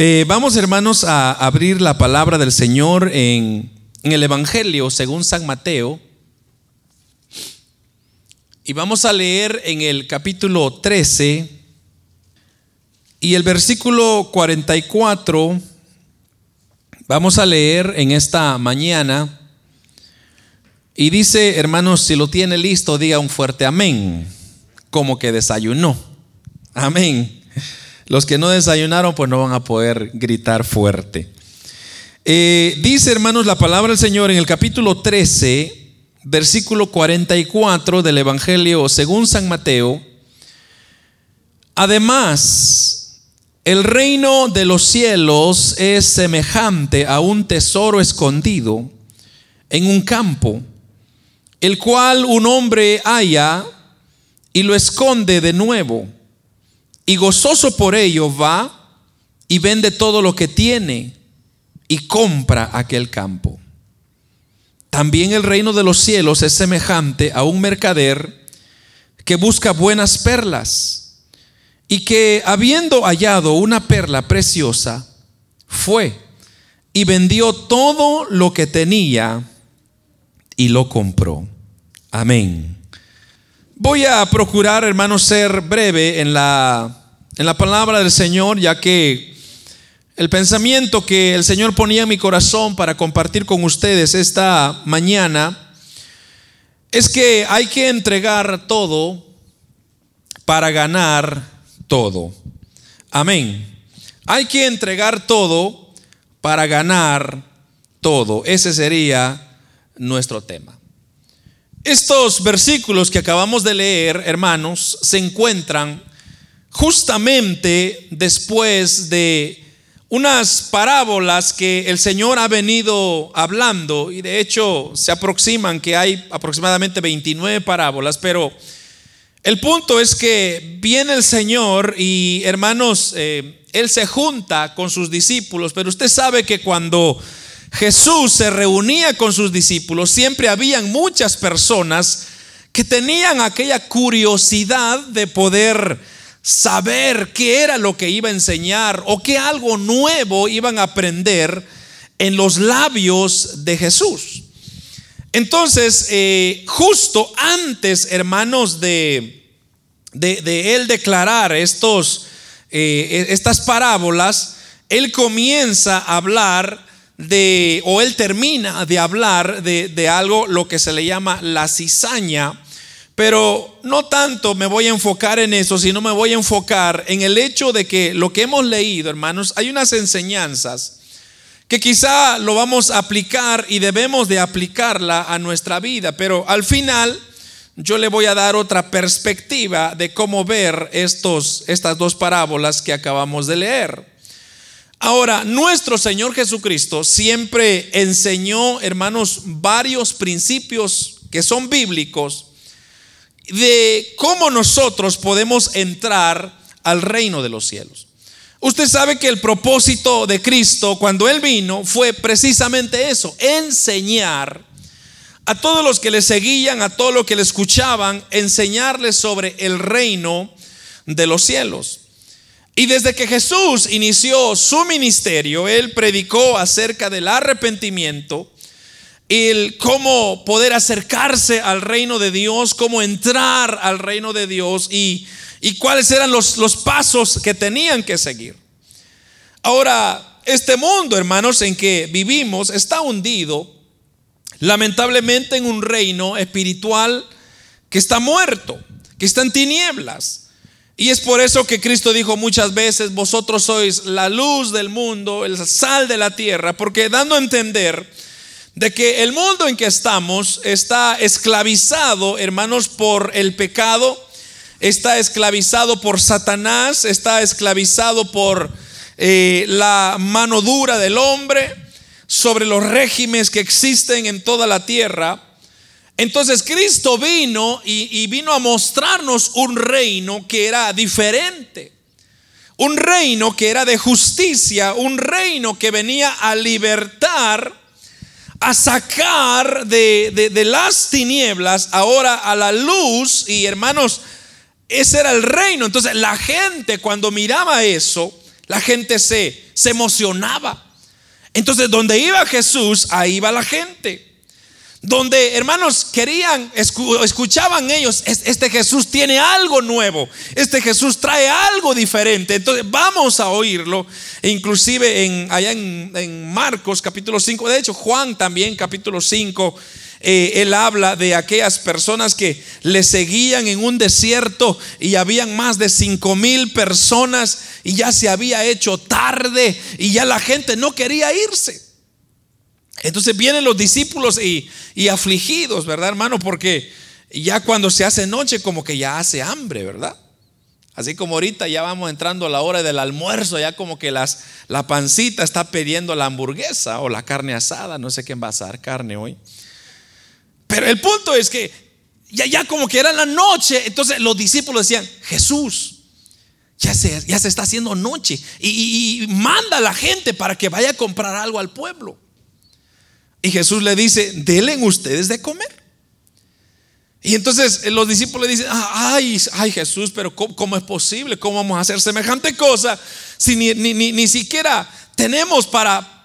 Eh, vamos hermanos a abrir la palabra del Señor en, en el Evangelio según San Mateo. Y vamos a leer en el capítulo 13 y el versículo 44. Vamos a leer en esta mañana. Y dice, hermanos, si lo tiene listo, diga un fuerte amén, como que desayunó. Amén. Los que no desayunaron, pues no van a poder gritar fuerte. Eh, dice, hermanos, la palabra del Señor en el capítulo 13, versículo 44 del Evangelio según San Mateo. Además, el reino de los cielos es semejante a un tesoro escondido en un campo, el cual un hombre halla y lo esconde de nuevo y gozoso por ello va y vende todo lo que tiene y compra aquel campo. También el reino de los cielos es semejante a un mercader que busca buenas perlas y que habiendo hallado una perla preciosa, fue y vendió todo lo que tenía y lo compró. Amén. Voy a procurar, hermanos, ser breve en la en la palabra del Señor, ya que el pensamiento que el Señor ponía en mi corazón para compartir con ustedes esta mañana es que hay que entregar todo para ganar todo. Amén. Hay que entregar todo para ganar todo. Ese sería nuestro tema. Estos versículos que acabamos de leer, hermanos, se encuentran justamente después de unas parábolas que el Señor ha venido hablando, y de hecho se aproximan que hay aproximadamente 29 parábolas, pero el punto es que viene el Señor y hermanos, eh, Él se junta con sus discípulos, pero usted sabe que cuando Jesús se reunía con sus discípulos, siempre habían muchas personas que tenían aquella curiosidad de poder saber qué era lo que iba a enseñar o qué algo nuevo iban a aprender en los labios de Jesús. Entonces, eh, justo antes, hermanos, de, de, él declarar estos, eh, estas parábolas, él comienza a hablar de, o él termina de hablar de, de algo, lo que se le llama la cizaña pero no tanto me voy a enfocar en eso, sino me voy a enfocar en el hecho de que lo que hemos leído, hermanos, hay unas enseñanzas que quizá lo vamos a aplicar y debemos de aplicarla a nuestra vida, pero al final yo le voy a dar otra perspectiva de cómo ver estos, estas dos parábolas que acabamos de leer. Ahora, nuestro Señor Jesucristo siempre enseñó, hermanos, varios principios que son bíblicos de cómo nosotros podemos entrar al reino de los cielos. Usted sabe que el propósito de Cristo cuando Él vino fue precisamente eso, enseñar a todos los que le seguían, a todos los que le escuchaban, enseñarles sobre el reino de los cielos. Y desde que Jesús inició su ministerio, Él predicó acerca del arrepentimiento, el cómo poder acercarse al reino de Dios, cómo entrar al reino de Dios y, y cuáles eran los, los pasos que tenían que seguir. Ahora, este mundo, hermanos, en que vivimos está hundido lamentablemente en un reino espiritual que está muerto, que está en tinieblas. Y es por eso que Cristo dijo muchas veces, vosotros sois la luz del mundo, el sal de la tierra, porque dando a entender de que el mundo en que estamos está esclavizado, hermanos, por el pecado, está esclavizado por Satanás, está esclavizado por eh, la mano dura del hombre sobre los regímenes que existen en toda la tierra. Entonces Cristo vino y, vino a mostrarnos un reino que era diferente. Un reino que era de justicia, un reino que venía a libertar a sacar de, las tinieblas ahora a la luz. Y hermanos, ese era el reino. Entonces la gente cuando miraba eso, La gente se, se emocionaba. Entonces, donde iba Jesús, ahí iba la gente. Donde hermanos querían, escuchaban ellos, este Jesús tiene algo nuevo, este Jesús trae algo diferente. Entonces vamos a oírlo, e inclusive en, allá en, Marcos capítulo 5, de hecho Juan también capítulo 5 eh, él habla de aquellas personas que le seguían en un desierto y habían más de cinco mil personas y ya se había hecho tarde y ya la gente no quería irse. Entonces vienen los discípulos y, y afligidos, ¿verdad, hermano? Porque ya cuando se hace noche como que ya hace hambre, ¿verdad? Así como ahorita ya vamos entrando a la hora del almuerzo, ya como que las, la pancita está pidiendo la hamburguesa o la carne asada, no sé quién va a asar carne hoy. Pero el punto es que ya, ya como que era la noche, entonces los discípulos decían, Jesús, ya se, ya se está haciendo noche y, manda a la gente para que vaya a comprar algo al pueblo. Y Jesús le dice, denle ustedes de comer. Y entonces los discípulos le dicen, ay, ay Jesús, pero ¿cómo, es posible? ¿Cómo vamos a hacer semejante cosa si ni, siquiera tenemos para,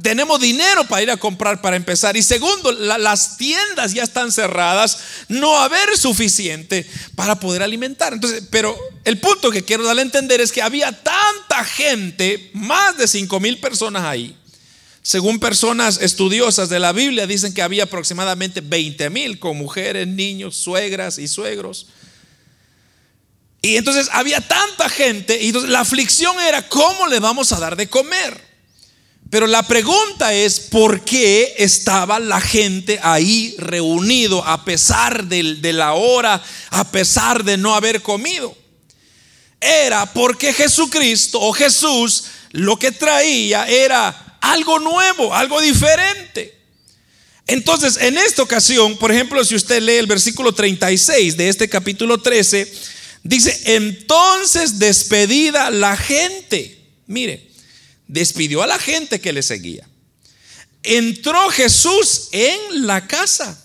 tenemos dinero para ir a comprar para empezar. Y segundo, las tiendas ya están cerradas, no haber suficiente para poder alimentar. Entonces, pero el punto que quiero darle a entender es que había tanta gente, más de 5 mil personas ahí. Según personas estudiosas de la Biblia, dicen que había aproximadamente 20 mil con mujeres, niños, suegras y suegros. Y entonces había tanta gente y la aflicción era, ¿cómo le vamos a dar de comer? Pero la pregunta es, ¿por qué estaba la gente ahí reunido a pesar de, la hora, a pesar de no haber comido? Era porque Jesucristo o Jesús lo que traía era algo nuevo, algo diferente. Entonces, en esta ocasión, por ejemplo, si usted lee el versículo 36 de este capítulo 13, dice, entonces despedida la gente. Mire, despidió a la gente que le seguía. Entró Jesús en la casa.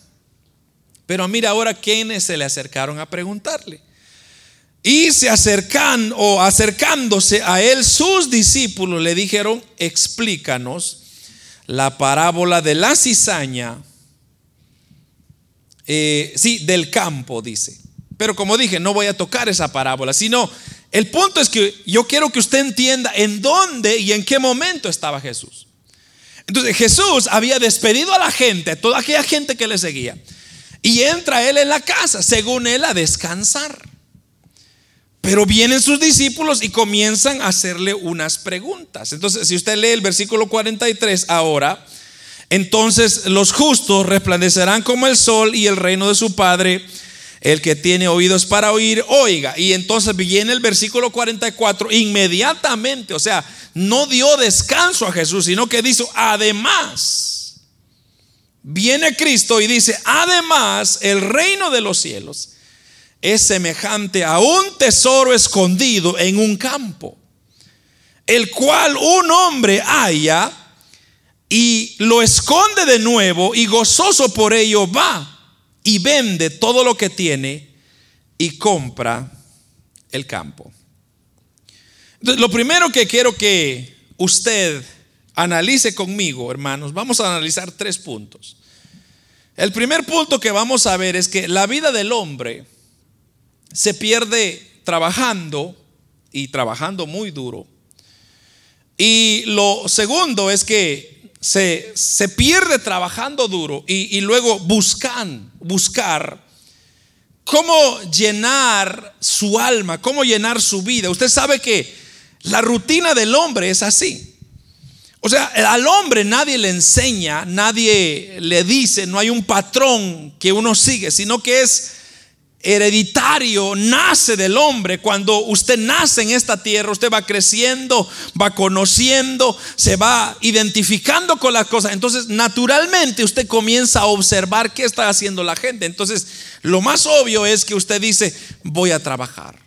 Pero mira ahora quienes se le acercaron a preguntarle. Y se acercan o acercándose a él sus discípulos le dijeron, explícanos la parábola de la cizaña, eh, sí, del campo, dice. Pero como dije, no voy a tocar esa parábola, sino el punto es que yo quiero que usted entienda en dónde y en qué momento estaba Jesús. Entonces Jesús había despedido a la gente, toda aquella gente que le seguía, y entra él en la casa, según él, a descansar. Pero vienen sus discípulos y comienzan a hacerle unas preguntas. Entonces, si usted lee el versículo 43 ahora, entonces los justos resplandecerán como el sol y el reino de su Padre el que tiene oídos para oír, oiga. Y entonces viene el versículo 44, inmediatamente, o sea, no dio descanso a Jesús, sino que dice, además, viene Cristo y dice, además, el reino de los cielos es semejante a un tesoro escondido en un campo, el cual un hombre haya y lo esconde de nuevo y gozoso por ello va y vende todo lo que tiene y compra el campo. Lo primero que quiero que usted analice conmigo, hermanos, vamos a analizar tres puntos. El primer punto que vamos a ver es que la vida del hombre se pierde trabajando y trabajando muy duro. Y lo segundo es que se, pierde trabajando duro y, luego buscan, buscar cómo llenar su alma, cómo llenar su vida. Usted sabe que la rutina del hombre es así. O sea, al hombre nadie le enseña, nadie le dice, no hay un patrón que uno sigue, sino que es hereditario nace del hombre. Cuando usted nace en esta tierra, usted va creciendo, va conociendo, se va identificando con las cosas. Entonces, naturalmente usted comienza a observar qué está haciendo la gente. Entonces, lo más obvio es que usted dice, voy a trabajar.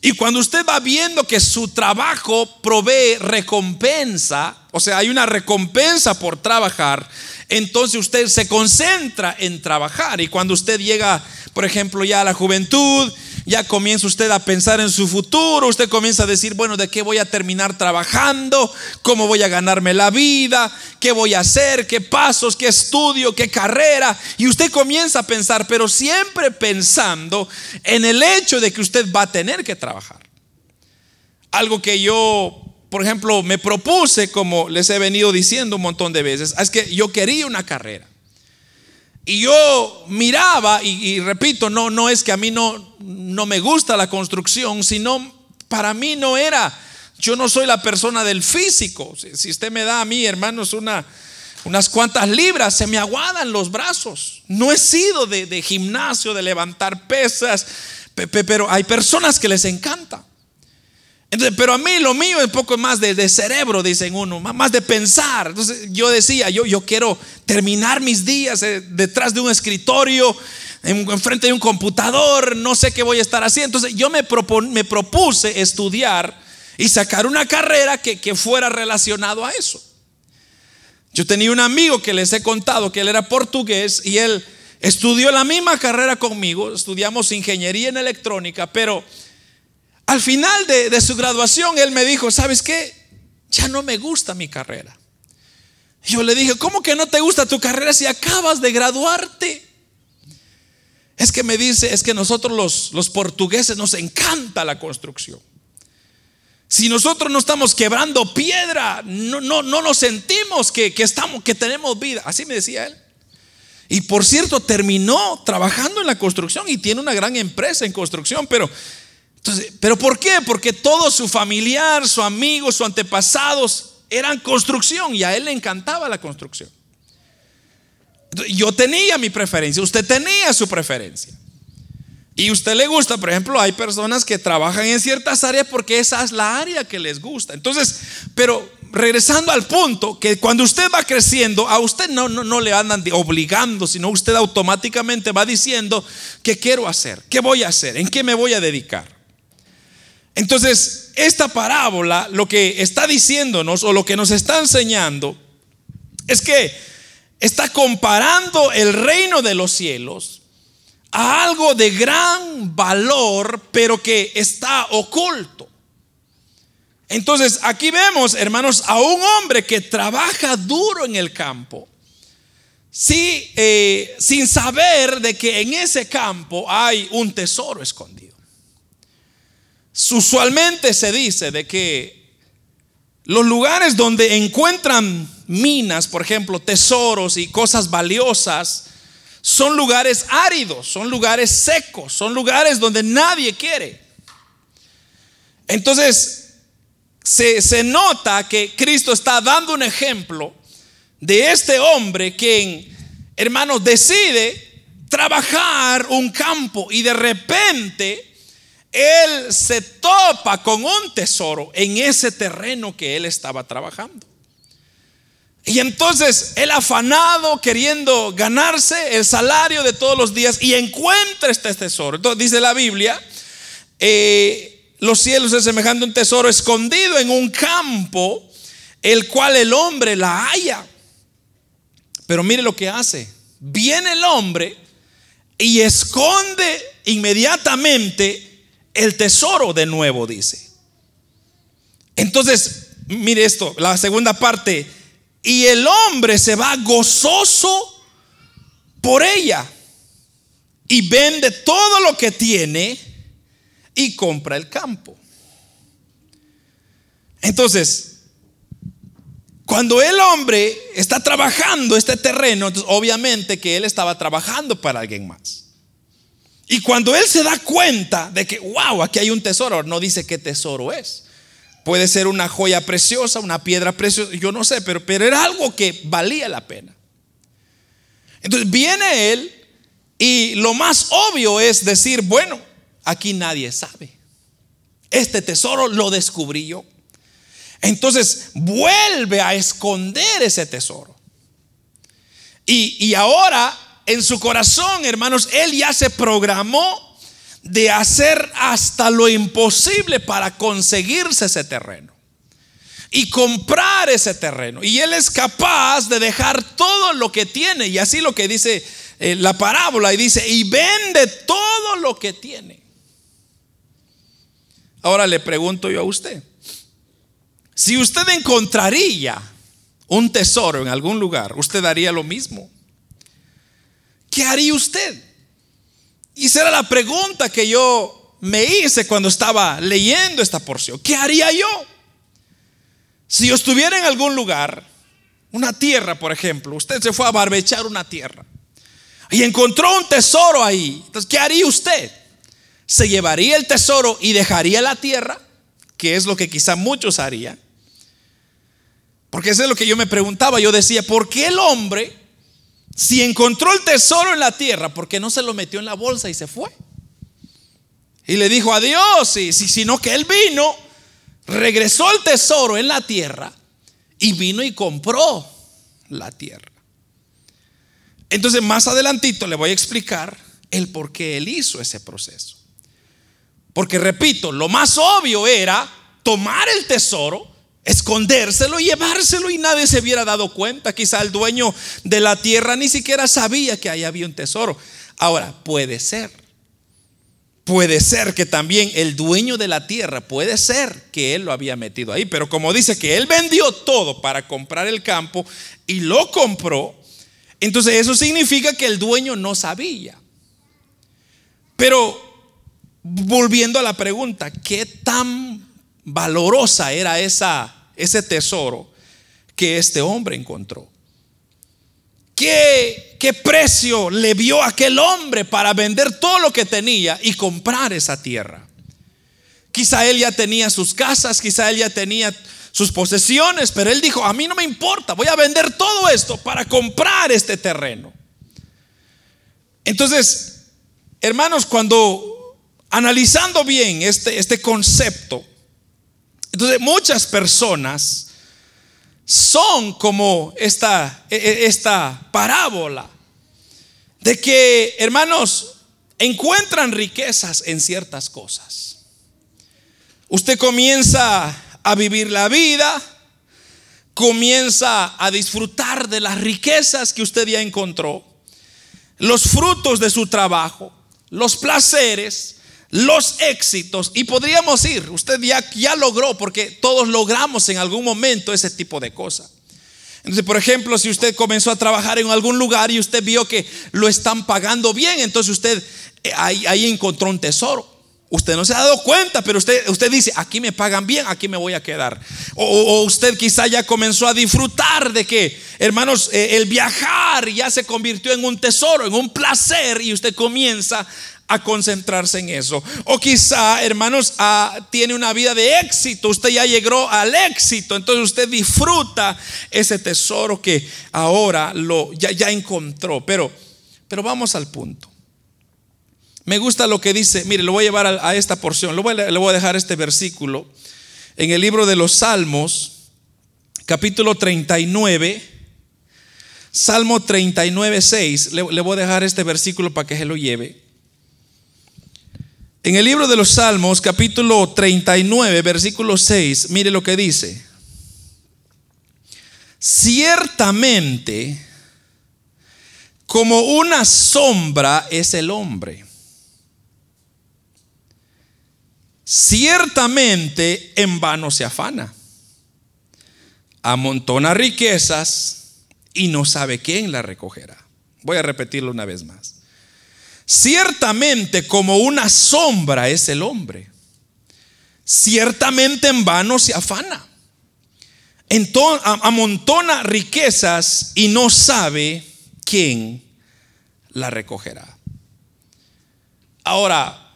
Y cuando usted va viendo que su trabajo provee recompensa, o sea, hay una recompensa por trabajar, entonces usted se concentra en trabajar. Y cuando usted llega, por ejemplo, ya a la juventud, ya comienza usted a pensar en su futuro, usted comienza a decir, bueno, ¿de qué voy a terminar trabajando? ¿Cómo voy a ganarme la vida? ¿Qué voy a hacer? ¿Qué pasos? ¿Qué estudio? ¿Qué carrera? Y usted comienza a pensar, pero siempre pensando en el hecho de que usted va a tener que trabajar. Algo que yo por ejemplo, me propuse, como les he venido diciendo un montón de veces, es que yo quería una carrera. Y yo miraba, y, repito, no, no es que a mí no, no me gusta la construcción, sino para mí no era, yo no soy la persona del físico. Si, usted me da a mí, hermanos, una, unas cuantas libras, se me aguadan los brazos. No he sido de, de gimnasio, de levantar pesas, pero hay personas que les encanta. Entonces, pero a mí lo mío es un poco más de, cerebro, dicen uno, más de pensar. Entonces yo decía, yo, yo quiero terminar mis días eh, detrás de un escritorio, en, frente de un computador, no sé qué voy a estar haciendo. Entonces yo me, me propuse estudiar y sacar una carrera que, que fuera relacionado a eso. Yo tenía un amigo que les he contado que él era portugués y él estudió la misma carrera conmigo, estudiamos ingeniería en electrónica, pero al final de, su graduación, él me dijo, ¿sabes qué? Ya no me gusta mi carrera. Yo le dije, ¿cómo que no te gusta tu carrera si acabas de graduarte? Es que me dice, es que nosotros los, los portugueses nos encanta la construcción. Si nosotros no estamos quebrando piedra, no, no, no nos sentimos que, que, estamos, que tenemos vida. Así me decía él. Y por cierto, terminó trabajando en la construcción y tiene una gran empresa en construcción, pero ¿pero por qué? Porque todo su familiar, su amigo, sus antepasados eran construcción y a él le encantaba la construcción. Yo tenía mi preferencia, usted tenía su preferencia. Y usted le gusta, por ejemplo, hay personas que trabajan en ciertas áreas porque esa es la área que les gusta. Entonces, pero regresando al punto, que cuando usted va creciendo, a usted no, no, no le andan obligando, sino usted automáticamente va diciendo, ¿qué quiero hacer? ¿Qué voy a hacer? ¿En qué me voy a dedicar? Entonces, esta parábola lo que está diciéndonos o lo que nos está enseñando es que está comparando el reino de los cielos a algo de gran valor, pero que está oculto. Entonces, aquí vemos, hermanos, a un hombre que trabaja duro en el campo, sí, eh, sin saber de que en ese campo hay un tesoro escondido. Usualmente se dice de que los lugares donde encuentran minas, por ejemplo, tesoros y cosas valiosas, son lugares áridos, son lugares secos, son lugares donde nadie quiere. Entonces, se, se, nota que Cristo está dando un ejemplo de este hombre quien, hermanos, decide trabajar un campo y de repente él se topa con un tesoro en ese terreno que él estaba trabajando. Y entonces él afanado, queriendo ganarse el salario de todos los días y encuentra este tesoro. Entonces dice la Biblia, eh, los cielos es semejante a un tesoro escondido en un campo, el cual el hombre la halla. Pero mire lo que hace. Viene el hombre y esconde inmediatamente el tesoro de nuevo, dice. Entonces, mire esto, la segunda parte, y el hombre se va gozoso por ella y vende todo lo que tiene y compra el campo. Entonces, cuando el hombre está trabajando este terreno, obviamente que él estaba trabajando para alguien más. Y cuando él se da cuenta de que, wow, aquí hay un tesoro, no dice qué tesoro es. Puede ser una joya preciosa, una piedra preciosa, yo no sé, pero, pero era algo que valía la pena. Entonces viene él y lo más obvio es decir, bueno, aquí nadie sabe. Este tesoro lo descubrí yo. Entonces vuelve a esconder ese tesoro. Y, y ahora en su corazón, hermanos, él ya se programó de hacer hasta lo imposible para conseguirse ese terreno y comprar ese terreno. Y él es capaz de dejar todo lo que tiene. Y así lo que dice eh, la parábola, y dice, y vende todo lo que tiene. Ahora le pregunto yo a usted, si usted encontraría un tesoro en algún lugar, ¿usted haría lo mismo? ¿Qué haría usted? Y esa era la pregunta que yo me hice cuando estaba leyendo esta porción. ¿Qué haría yo? Si yo estuviera en algún lugar, una tierra, por ejemplo, usted se fue a barbechar una tierra y encontró un tesoro ahí. Entonces, ¿qué haría usted? ¿Se llevaría el tesoro y dejaría la tierra? Que es lo que quizá muchos harían. Porque eso es lo que yo me preguntaba. Yo decía, ¿por qué el hombre, si encontró el tesoro en la tierra, por qué no se lo metió en la bolsa y se fue? Y le dijo adiós, y, sino que él vino, regresó el tesoro en la tierra y vino y compró la tierra. Entonces más adelantito le voy a explicar el por qué él hizo ese proceso. Porque repito, lo más obvio era tomar el tesoro, escondérselo llevárselo y nadie se hubiera dado cuenta. Quizá el dueño de la tierra ni siquiera sabía que ahí había un tesoro. Ahora, puede ser. Puede ser que también el dueño de la tierra, puede ser que él lo había metido ahí, pero como dice que él vendió todo para comprar el campo y lo compró, entonces eso significa que el dueño no sabía. Pero volviendo a la pregunta, ¿qué tan valorosa era esa ese tesoro que este hombre encontró. ¿Qué, ¿Qué precio le vio aquel hombre para vender todo lo que tenía y comprar esa tierra? Quizá él ya tenía sus casas, quizá él ya tenía sus posesiones, pero él dijo, a mí no me importa, voy a vender todo esto para comprar este terreno. Entonces, hermanos, cuando analizando bien este, este concepto, entonces muchas personas son como esta, e, e, esta parábola de que, hermanos, encuentran riquezas en ciertas cosas. Usted comienza a vivir la vida, comienza a disfrutar de las riquezas que usted ya encontró, los frutos de su trabajo, los placeres, los éxitos y podríamos ir, usted ya, ya logró, porque todos logramos en algún momento ese tipo de cosas. Entonces, por ejemplo, si usted comenzó a trabajar en algún lugar y usted vio que lo están pagando bien, entonces usted eh, ahí, ahí encontró un tesoro. Usted no se ha dado cuenta, pero usted, usted dice, aquí me pagan bien, aquí me voy a quedar. O, usted quizá ya comenzó a disfrutar de que, hermanos, eh, el viajar ya se convirtió en un tesoro, en un placer, y usted comienza a concentrarse en eso. O quizá, hermanos, ah, tiene una vida de éxito, usted ya llegó al éxito, entonces usted disfruta ese tesoro que ahora lo ya, ya encontró. Pero, pero vamos al punto. Me gusta lo que dice, mire, lo voy a llevar a, esta porción, le voy, voy a dejar este versículo en el libro de los Salmos, capítulo 39. Salmo 39, 6. Le, le, voy a dejar este versículo para que se lo lleve. En el libro de los Salmos, capítulo 39, versículo 6, mire lo que dice. Ciertamente, como una sombra es el hombre. Ciertamente en vano se afana. Amontona riquezas y no sabe quién la recogerá. Voy a repetirlo una vez más. Ciertamente como una sombra es el hombre. Ciertamente en vano se afana. Amontona riquezas y no sabe quién la recogerá. Ahora,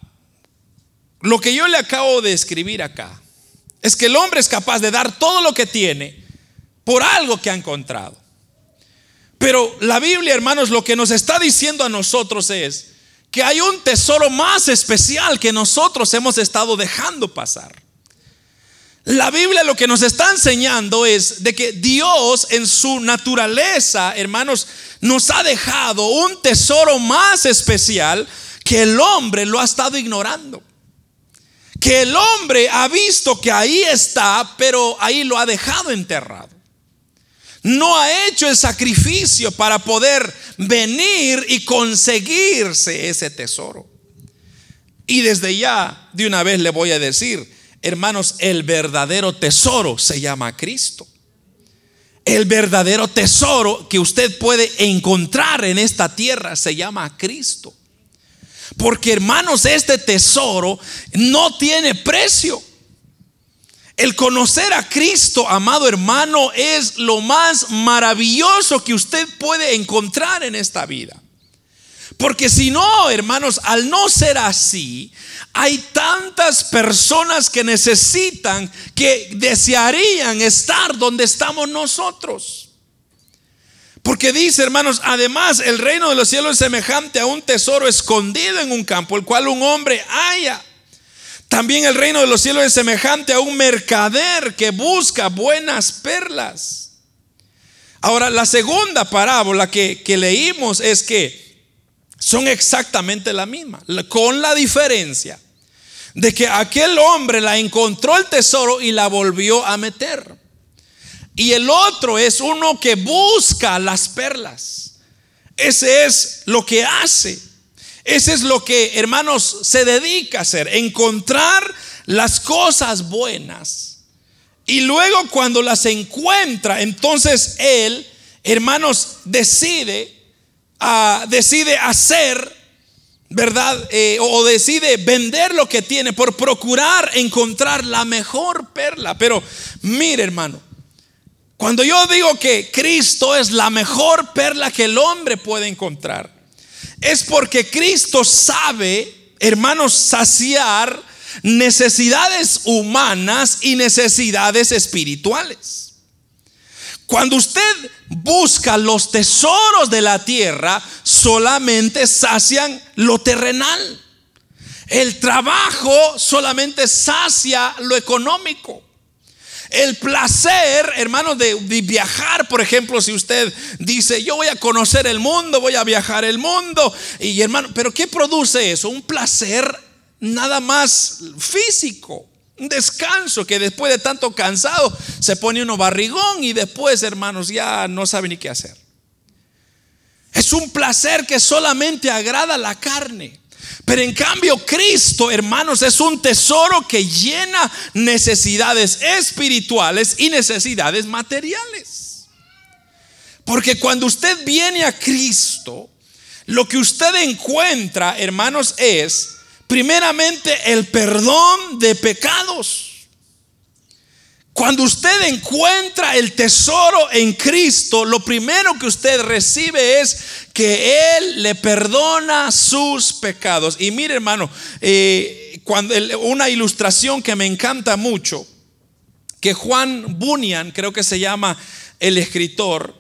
lo que yo le acabo de escribir acá es que el hombre es capaz de dar todo lo que tiene por algo que ha encontrado. Pero la Biblia, hermanos, lo que nos está diciendo a nosotros es, que hay un tesoro más especial que nosotros hemos estado dejando pasar. La Biblia lo que nos está enseñando es de que Dios en su naturaleza, hermanos, nos ha dejado un tesoro más especial que el hombre lo ha estado ignorando. Que el hombre ha visto que ahí está, pero ahí lo ha dejado enterrado no ha hecho el sacrificio para poder venir y conseguirse ese tesoro. Y desde ya, de una vez le voy a decir, hermanos, el verdadero tesoro se llama Cristo. El verdadero tesoro que usted puede encontrar en esta tierra se llama Cristo. Porque hermanos, este tesoro no tiene precio. El conocer a Cristo, amado hermano, es lo más maravilloso que usted puede encontrar en esta vida. Porque si no, hermanos, al no ser así, hay tantas personas que necesitan, que desearían estar donde estamos nosotros. Porque dice, hermanos, además el reino de los cielos es semejante a un tesoro escondido en un campo, el cual un hombre haya. También el reino de los cielos es semejante a un mercader que busca buenas perlas. Ahora, la segunda parábola que, leímos es que son exactamente la misma, con la diferencia de que aquel hombre la encontró el tesoro y la volvió a meter. Y el otro es uno que busca las perlas. Ese es lo que hace. Ese es lo que, hermanos, se dedica a hacer. Encontrar las cosas buenas. Y luego cuando las encuentra, entonces él, hermanos, decide, uh, decide hacer ¿verdad? Eh, o decide vender lo que tiene por procurar encontrar la mejor perla. Pero mire, hermano, cuando yo digo que Cristo es la mejor perla que el hombre puede encontrar, es porque Cristo sabe, hermanos, saciar necesidades humanas y necesidades espirituales. Cuando usted busca los tesoros de la tierra, solamente sacian lo terrenal. El trabajo solamente sacia lo económico. El placer, hermanos, de, viajar, por ejemplo, si usted dice, yo voy a conocer el mundo, voy a viajar el mundo, y hermano, pero ¿qué produce eso? Un placer nada más físico. Un descanso que después de tanto cansado se pone uno barrigón y después, hermanos, ya no sabe ni qué hacer. Es un placer que solamente agrada la carne. Pero en cambio Cristo, hermanos, es un tesoro que llena necesidades espirituales y necesidades materiales. Porque cuando usted viene a Cristo, lo que usted encuentra, hermanos, es primeramente el perdón de pecados. Cuando usted encuentra el tesoro en Cristo, lo primero que usted recibe es que Él le perdona sus pecados. Y mire hermano, eh, cuando, una ilustración que me encanta mucho, que Juan Bunyan, creo que se llama el escritor,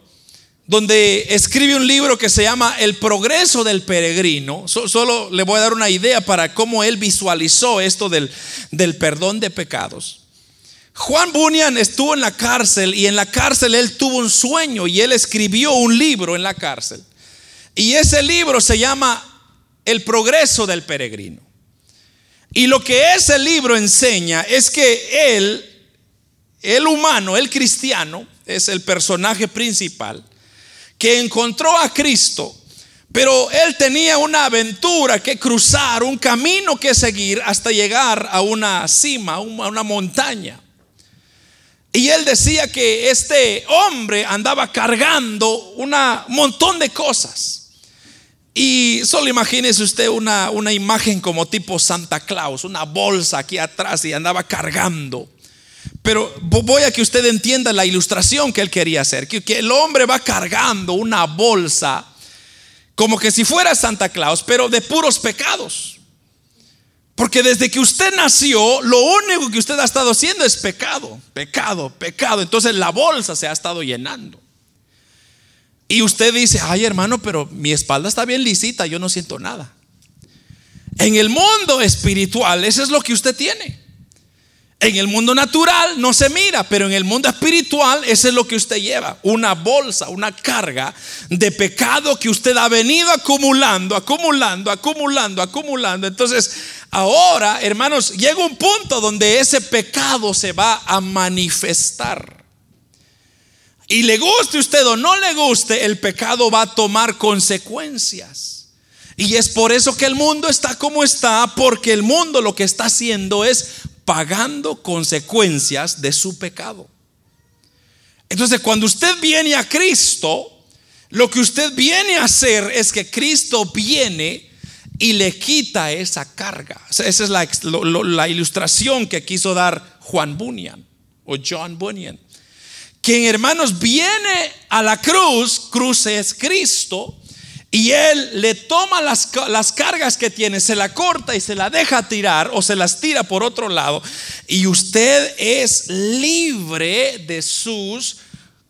donde escribe un libro que se llama El progreso del peregrino. solo le voy a dar una idea para cómo él visualizó esto del, del perdón de pecados. Juan Bunyan estuvo en la cárcel y en la cárcel él tuvo un sueño y él escribió un libro en la cárcel. Y ese libro se llama El progreso del peregrino. Y lo que ese libro enseña es que él, el humano, el cristiano, es el personaje principal que encontró a Cristo, pero él tenía una aventura que cruzar, un camino que seguir hasta llegar a una cima, a una montaña. Y él decía que este hombre andaba cargando un montón de cosas. Y solo imagínese usted una, una imagen como tipo Santa Claus, una bolsa aquí atrás y andaba cargando. Pero voy a que usted entienda la ilustración que él quería hacer, que, el hombre va cargando una bolsa como que si fuera Santa Claus, pero de puros pecados. Porque desde que usted nació, lo único que usted ha estado haciendo es pecado, pecado, pecado. Entonces la bolsa se ha estado llenando. Y usted dice, ay hermano, pero mi espalda está bien lisita, yo no siento nada. En el mundo espiritual, eso es lo que usted tiene. En el mundo natural no se mira, pero en el mundo espiritual eso es lo que usted lleva, una bolsa, una carga de pecado que usted ha venido acumulando, acumulando, acumulando, acumulando. Entonces, ahora, hermanos, llega un punto donde ese pecado se va a manifestar. Y le guste usted o no le guste, el pecado va a tomar consecuencias. Y es por eso que el mundo está como está, porque el mundo lo que está haciendo es pagando consecuencias de su pecado. Entonces, cuando usted viene a Cristo, lo que usted viene a hacer es que Cristo viene y le quita esa carga. esa es la, ilustración que quiso dar Juan Bunyan o John Bunyan. Quien hermanos viene a la cruz, cruz es Cristo, y él le toma las, las, cargas que tiene, se la corta y se la deja tirar o se las tira por otro lado. Y usted es libre de sus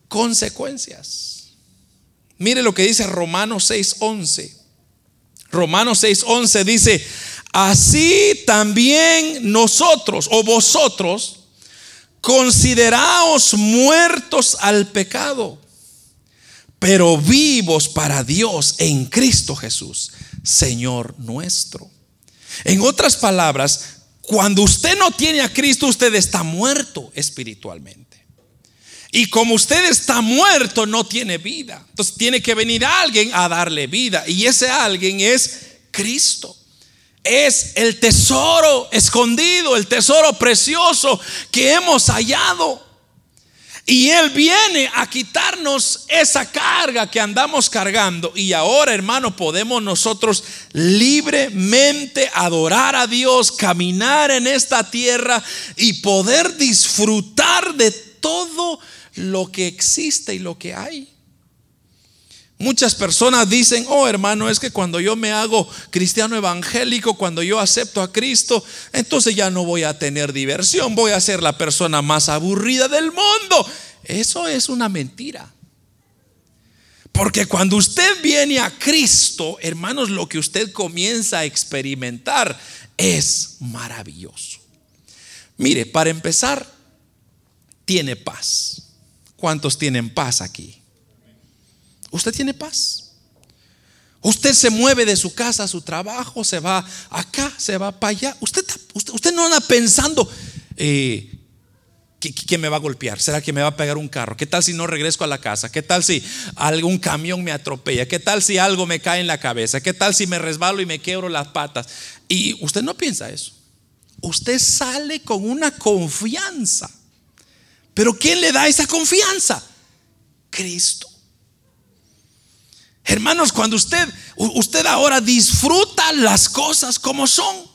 consecuencias. Mire lo que dice Romanos 6:11. Romanos 6:11 dice, así también nosotros o vosotros consideraos muertos al pecado pero vivos para Dios en Cristo Jesús, Señor nuestro. En otras palabras, cuando usted no tiene a Cristo, usted está muerto espiritualmente. Y como usted está muerto, no tiene vida. Entonces tiene que venir alguien a darle vida. Y ese alguien es Cristo. Es el tesoro escondido, el tesoro precioso que hemos hallado. Y Él viene a quitarnos esa carga que andamos cargando. Y ahora, hermano, podemos nosotros libremente adorar a Dios, caminar en esta tierra y poder disfrutar de todo lo que existe y lo que hay. Muchas personas dicen, oh hermano, es que cuando yo me hago cristiano evangélico, cuando yo acepto a Cristo, entonces ya no voy a tener diversión, voy a ser la persona más aburrida del mundo. Eso es una mentira. Porque cuando usted viene a Cristo, hermanos, lo que usted comienza a experimentar es maravilloso. Mire, para empezar, tiene paz. ¿Cuántos tienen paz aquí? Usted tiene paz. Usted se mueve de su casa a su trabajo, se va acá, se va para allá. Usted, usted, no anda pensando, eh, ¿quién me va a golpear? ¿Será que me va a pegar un carro? ¿Qué tal si no regreso a la casa? ¿Qué tal si algún camión me atropella? ¿Qué tal si algo me cae en la cabeza? ¿Qué tal si me resbalo y me quiebro las patas? Y usted no piensa eso. Usted sale con una confianza. Pero ¿quién le da esa confianza? Cristo. Hermanos, cuando usted, usted ahora disfruta las cosas como son.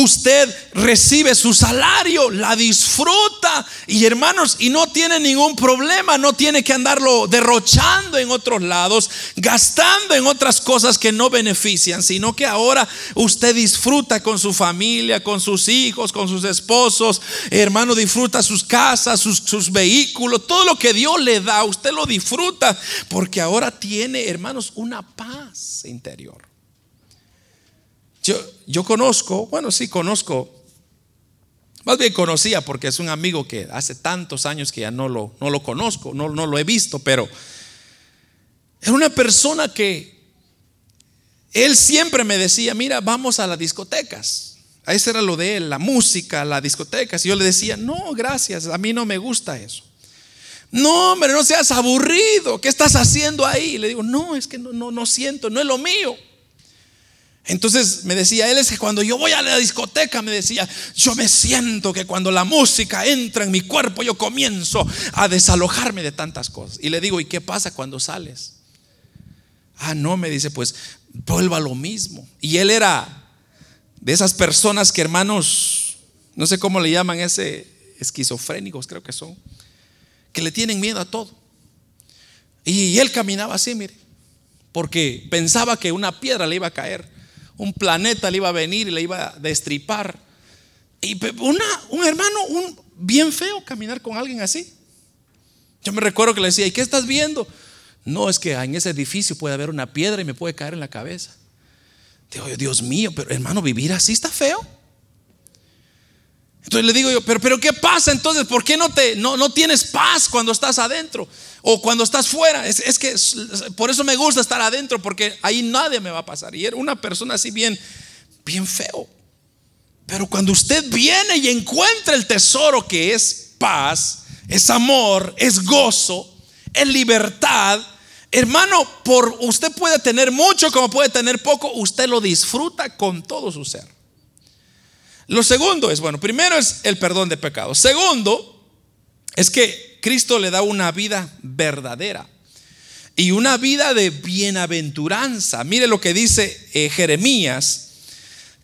Usted recibe su salario, la disfruta y hermanos, y no tiene ningún problema, no tiene que andarlo derrochando en otros lados, gastando en otras cosas que no benefician, sino que ahora usted disfruta con su familia, con sus hijos, con sus esposos, hermano, disfruta sus casas, sus, sus vehículos, todo lo que Dios le da, usted lo disfruta porque ahora tiene, hermanos, una paz interior. Yo, conozco, bueno, sí conozco, más bien conocía porque es un amigo que hace tantos años que ya no lo, no lo conozco, no, no lo he visto, pero era una persona que él siempre me decía, mira, vamos a las discotecas. Ese era lo de él, la música, las discotecas. Y yo le decía, no, gracias, a mí no me gusta eso. No, hombre, no seas aburrido. ¿Qué estás haciendo ahí? Le digo, no, es que no, no, no siento, no es lo mío. Entonces me decía, él es que cuando yo voy a la discoteca, me decía, yo me siento que cuando la música entra en mi cuerpo, yo comienzo a desalojarme de tantas cosas. Y le digo, ¿y qué pasa cuando sales? Ah, no, me dice, pues vuelva lo mismo. Y él era de esas personas que hermanos, no sé cómo le llaman ese, esquizofrénicos creo que son, que le tienen miedo a todo. Y él caminaba así, mire, porque pensaba que una piedra le iba a caer un planeta le iba a venir y le iba a destripar. Y una, un hermano, un bien feo caminar con alguien así. Yo me recuerdo que le decía, ¿y qué estás viendo? No, es que en ese edificio puede haber una piedra y me puede caer en la cabeza. Digo, Dios mío, pero hermano, vivir así está feo. Entonces le digo yo, pero, pero ¿qué pasa entonces? ¿Por qué no, te, no, no tienes paz cuando estás adentro? O cuando estás fuera. Es, es, que por eso me gusta estar adentro, porque ahí nadie me va a pasar. Y era una persona así bien, bien feo. Pero cuando usted viene y encuentra el tesoro que es paz, es amor, es gozo, es libertad, Hermano, por usted puede tener mucho como puede tener poco, usted lo disfruta con todo su ser. Lo segundo es, bueno, primero es el perdón de pecados. Segundo, es que Cristo le da una vida verdadera y una vida de bienaventuranza. Mire lo que dice eh, Jeremías,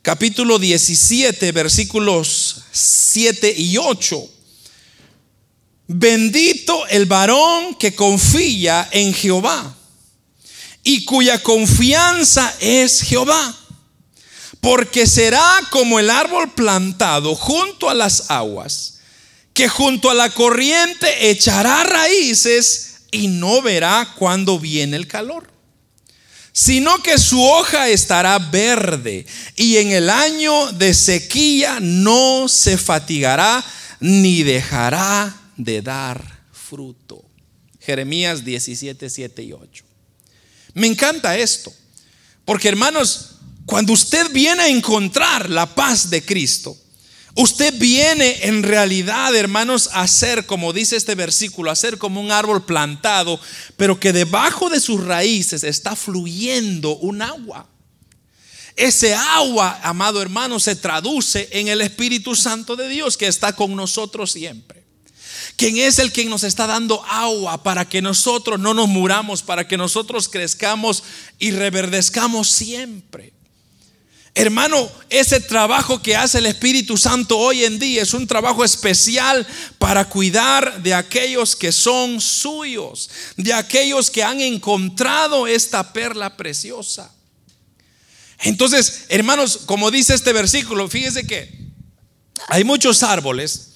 capítulo 17, versículos 7 y 8. Bendito el varón que confía en Jehová y cuya confianza es Jehová, porque será como el árbol plantado junto a las aguas, que junto a la corriente echará raíces y no verá cuando viene el calor, sino que su hoja estará verde y en el año de sequía no se fatigará ni dejará de dar fruto. Jeremías 17, 7 y 8. Me encanta esto, porque hermanos, cuando usted viene a encontrar la paz de Cristo, usted viene en realidad, hermanos, a ser, como dice este versículo, a ser como un árbol plantado, pero que debajo de sus raíces está fluyendo un agua. Ese agua, amado hermano, se traduce en el Espíritu Santo de Dios que está con nosotros siempre quien es el que nos está dando agua para que nosotros no nos muramos, para que nosotros crezcamos y reverdezcamos siempre. Hermano, ese trabajo que hace el Espíritu Santo hoy en día es un trabajo especial para cuidar de aquellos que son suyos, de aquellos que han encontrado esta perla preciosa. Entonces, hermanos, como dice este versículo, fíjese que hay muchos árboles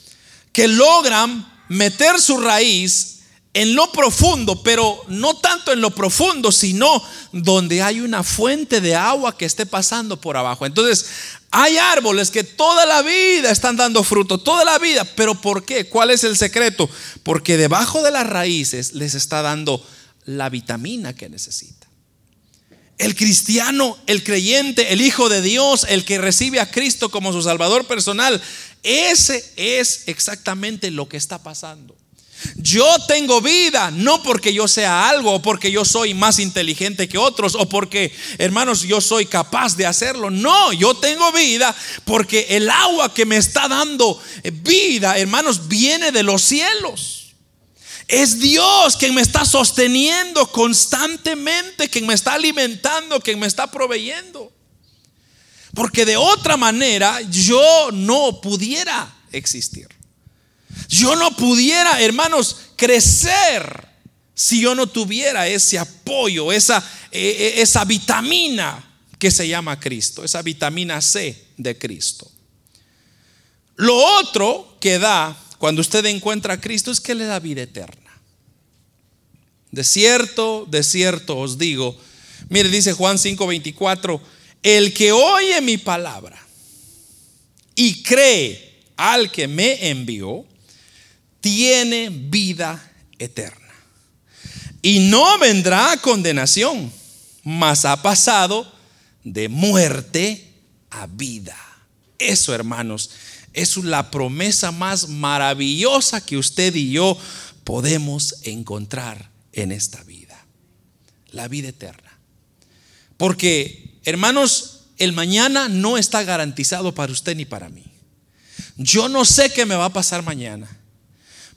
que logran meter su raíz en lo profundo, pero no tanto en lo profundo, sino donde hay una fuente de agua que esté pasando por abajo. Entonces, hay árboles que toda la vida están dando fruto, toda la vida, pero ¿por qué? ¿Cuál es el secreto? Porque debajo de las raíces les está dando la vitamina que necesita. El cristiano, el creyente, el Hijo de Dios, el que recibe a Cristo como su Salvador personal, ese es exactamente lo que está pasando. Yo tengo vida no porque yo sea algo o porque yo soy más inteligente que otros o porque, hermanos, yo soy capaz de hacerlo. No, yo tengo vida porque el agua que me está dando vida, hermanos, viene de los cielos. Es Dios quien me está sosteniendo constantemente, quien me está alimentando, quien me está proveyendo. Porque de otra manera yo no pudiera existir. Yo no pudiera, hermanos, crecer si yo no tuviera ese apoyo, esa, e, e, esa vitamina que se llama Cristo, esa vitamina C de Cristo. Lo otro que da cuando usted encuentra a Cristo es que le da vida eterna. De cierto, de cierto os digo, mire, dice Juan 5:24, el que oye mi palabra y cree al que me envió, tiene vida eterna. Y no vendrá condenación, mas ha pasado de muerte a vida. Eso, hermanos, es la promesa más maravillosa que usted y yo podemos encontrar en esta vida. La vida eterna. Porque Hermanos, el mañana no está garantizado para usted ni para mí. Yo no sé qué me va a pasar mañana.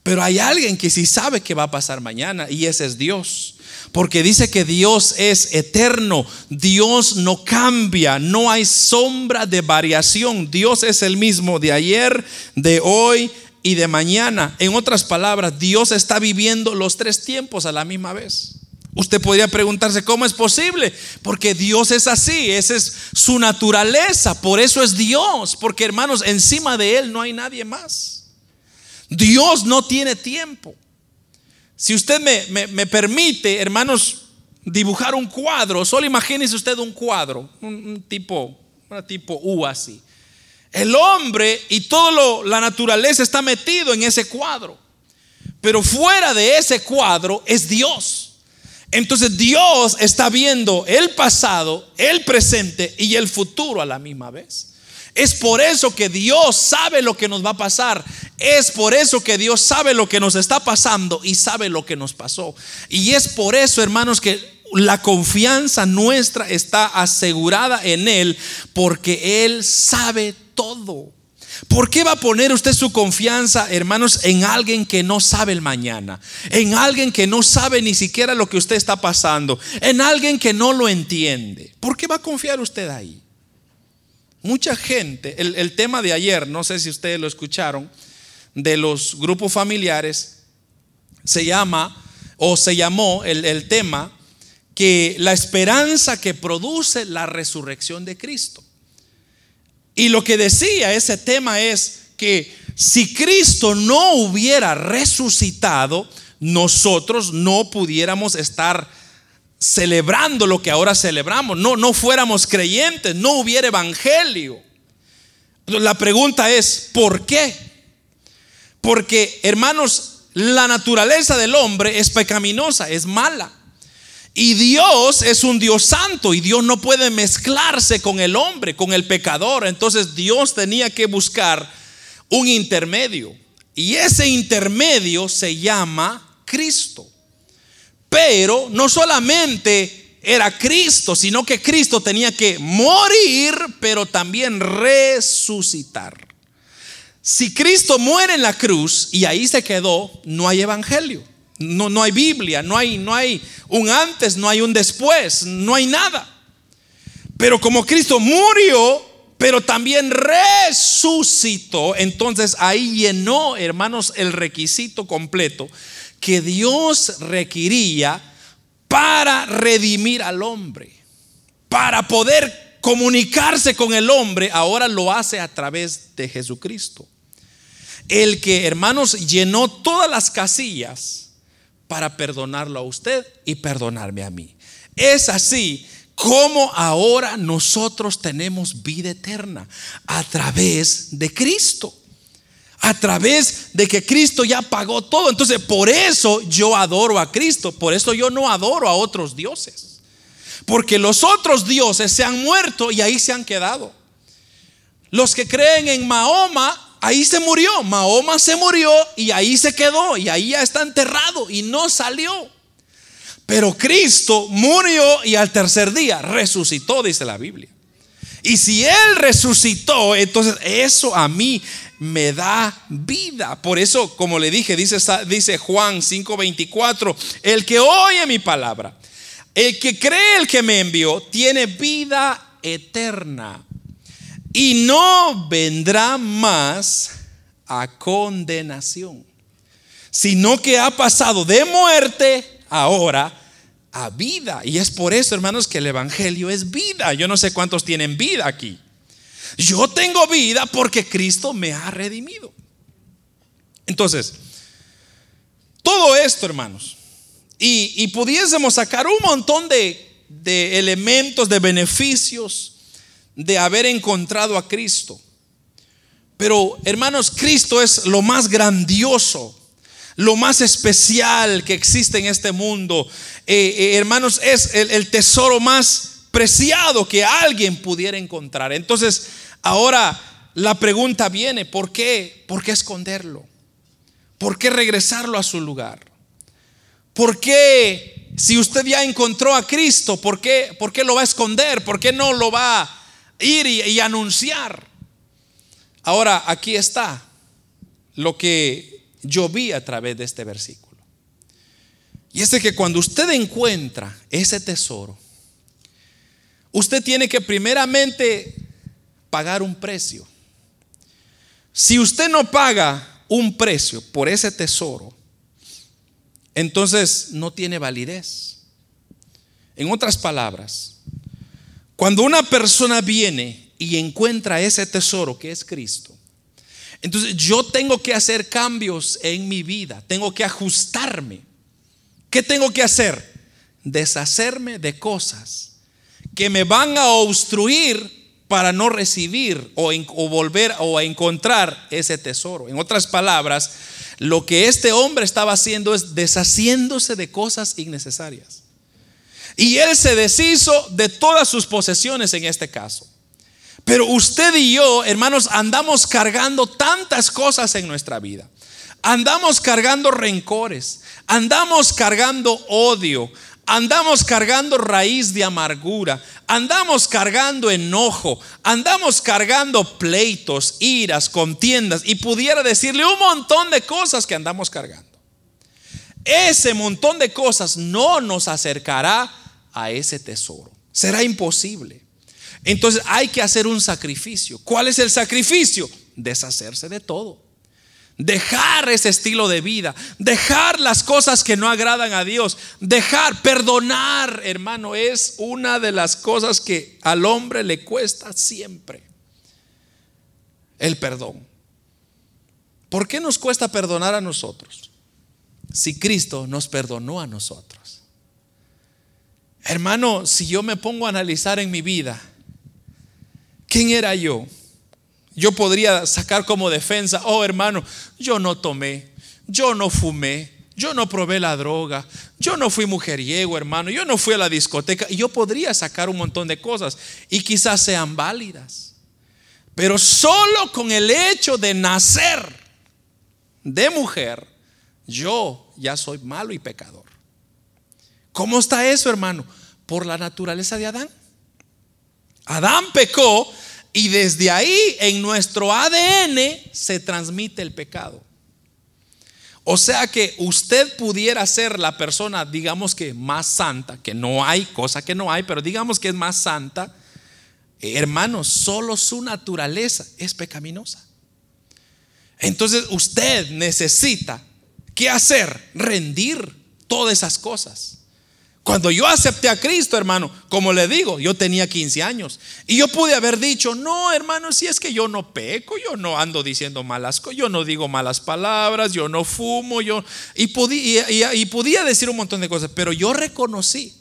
Pero hay alguien que sí sabe qué va a pasar mañana y ese es Dios. Porque dice que Dios es eterno, Dios no cambia, no hay sombra de variación. Dios es el mismo de ayer, de hoy y de mañana. En otras palabras, Dios está viviendo los tres tiempos a la misma vez. Usted podría preguntarse, ¿cómo es posible? Porque Dios es así, esa es su naturaleza, por eso es Dios, porque hermanos, encima de Él no hay nadie más. Dios no tiene tiempo. Si usted me, permite, hermanos, dibujar un cuadro, solo imagínese usted un cuadro, un, tipo, un tipo U así. El hombre y toda la naturaleza está metido en ese cuadro, pero fuera de ese cuadro es Dios. Entonces Dios está viendo el pasado, el presente y el futuro a la misma vez. Es por eso que Dios sabe lo que nos va a pasar. Es por eso que Dios sabe lo que nos está pasando y sabe lo que nos pasó. Y es por eso, hermanos, que la confianza nuestra está asegurada en Él porque Él sabe todo. ¿Por qué va a poner usted su confianza, hermanos, en alguien que no sabe el mañana? En alguien que no sabe ni siquiera lo que usted está pasando. En alguien que no lo entiende. ¿Por qué va a confiar usted ahí? Mucha gente, el, tema de ayer, no sé si ustedes lo escucharon, de los grupos familiares, se llama o se llamó el, el tema que la esperanza que produce la resurrección de Cristo. Y lo que decía ese tema es que si Cristo no hubiera resucitado, nosotros no pudiéramos estar celebrando lo que ahora celebramos, no, no fuéramos creyentes, no hubiera evangelio. La pregunta es, ¿por qué? Porque, hermanos, la naturaleza del hombre es pecaminosa, es mala. Y Dios es un Dios santo y Dios no puede mezclarse con el hombre, con el pecador. Entonces Dios tenía que buscar un intermedio. Y ese intermedio se llama Cristo. Pero no solamente era Cristo, sino que Cristo tenía que morir, pero también resucitar. Si Cristo muere en la cruz y ahí se quedó, no hay evangelio. No, no hay Biblia, no hay, no hay un antes, no hay un después, no hay nada. Pero como Cristo murió, pero también resucitó, entonces ahí llenó, hermanos, el requisito completo que Dios requería para redimir al hombre, para poder comunicarse con el hombre, ahora lo hace a través de Jesucristo. El que, hermanos, llenó todas las casillas para perdonarlo a usted y perdonarme a mí. Es así como ahora nosotros tenemos vida eterna a través de Cristo. A través de que Cristo ya pagó todo. Entonces, por eso yo adoro a Cristo. Por eso yo no adoro a otros dioses. Porque los otros dioses se han muerto y ahí se han quedado. Los que creen en Mahoma ahí se murió. Mahoma se murió y ahí se quedó y ahí ya está enterrado y no salió. Pero Cristo murió y al tercer día resucitó, dice la Biblia. Y si Él resucitó, entonces eso a mí me da vida. Por eso, como le dije, dice, Juan 5:24, el que oye mi palabra, el que cree el que me envió, tiene vida eterna y no vendrá más a condenación, sino que ha pasado de muerte ahora a vida. Y es por eso, hermanos, que el Evangelio es vida. Yo no sé cuántos tienen vida aquí. Yo tengo vida porque Cristo me ha redimido. Entonces, todo esto, hermanos, y, pudiésemos sacar un montón de, elementos, de beneficios, de haber encontrado a Cristo. Pero hermanos, Cristo es lo más grandioso, lo más especial que existe en este mundo. Eh, eh, hermanos, es el, el tesoro más preciado que alguien pudiera encontrar. Entonces, ahora la pregunta viene, ¿por qué? ¿Por qué esconderlo? ¿Por qué regresarlo a su lugar? ¿Por qué si usted ya encontró a Cristo, ¿por qué, por qué lo va a esconder? ¿Por qué no lo va a ir y, anunciar. Ahora, aquí está lo que yo vi a través de este versículo. Y es de que cuando usted encuentra ese tesoro, usted tiene que primeramente pagar un precio. Si usted no paga un precio por ese tesoro, entonces no tiene validez. En otras palabras, cuando una persona viene y encuentra ese tesoro que es Cristo, entonces yo tengo que hacer cambios en mi vida, tengo que ajustarme. ¿Qué tengo que hacer? Deshacerme de cosas que me van a obstruir para no recibir o, volver o encontrar ese tesoro. En otras palabras, lo que este hombre estaba haciendo es deshaciéndose de cosas innecesarias. Y él se deshizo de todas sus posesiones en este caso. Pero usted y yo, hermanos, andamos cargando tantas cosas en nuestra vida. Andamos cargando rencores, andamos cargando odio, andamos cargando raíz de amargura, andamos cargando enojo, andamos cargando pleitos, iras, contiendas y pudiera decirle un montón de cosas que andamos cargando. Ese montón de cosas no nos acercará a ese tesoro. Será imposible. Entonces hay que hacer un sacrificio. ¿Cuál es el sacrificio? Deshacerse de todo. Dejar ese estilo de vida, dejar las cosas que no agradan a Dios, dejar, perdonar, hermano, es una de las cosas que al hombre le cuesta siempre. El perdón. ¿Por qué nos cuesta perdonar a nosotros? Si Cristo nos perdonó a nosotros. Hermano, si yo me pongo a analizar en mi vida, ¿quién era yo? Yo podría sacar como defensa, oh hermano, yo no tomé, yo no fumé, yo no probé la droga, yo no fui mujeriego, hermano, yo no fui a la discoteca. Y yo podría sacar un montón de cosas y quizás sean válidas. Pero solo con el hecho de nacer de mujer, yo ya soy malo y pecador. ¿Cómo está eso, hermano? Por la naturaleza de Adán. Adán pecó y desde ahí en nuestro ADN se transmite el pecado. O sea que usted pudiera ser la persona, digamos que más santa, que no hay, cosa que no hay, pero digamos que es más santa. hermano, solo su naturaleza es pecaminosa. Entonces usted necesita, ¿qué hacer? Rendir todas esas cosas. Cuando yo acepté a Cristo, hermano, como le digo, yo tenía 15 años. Y yo pude haber dicho, no, hermano, si es que yo no peco, yo no ando diciendo malas cosas, yo no digo malas palabras, yo no fumo, yo... Y podía, decir un montón de cosas, pero yo reconocí,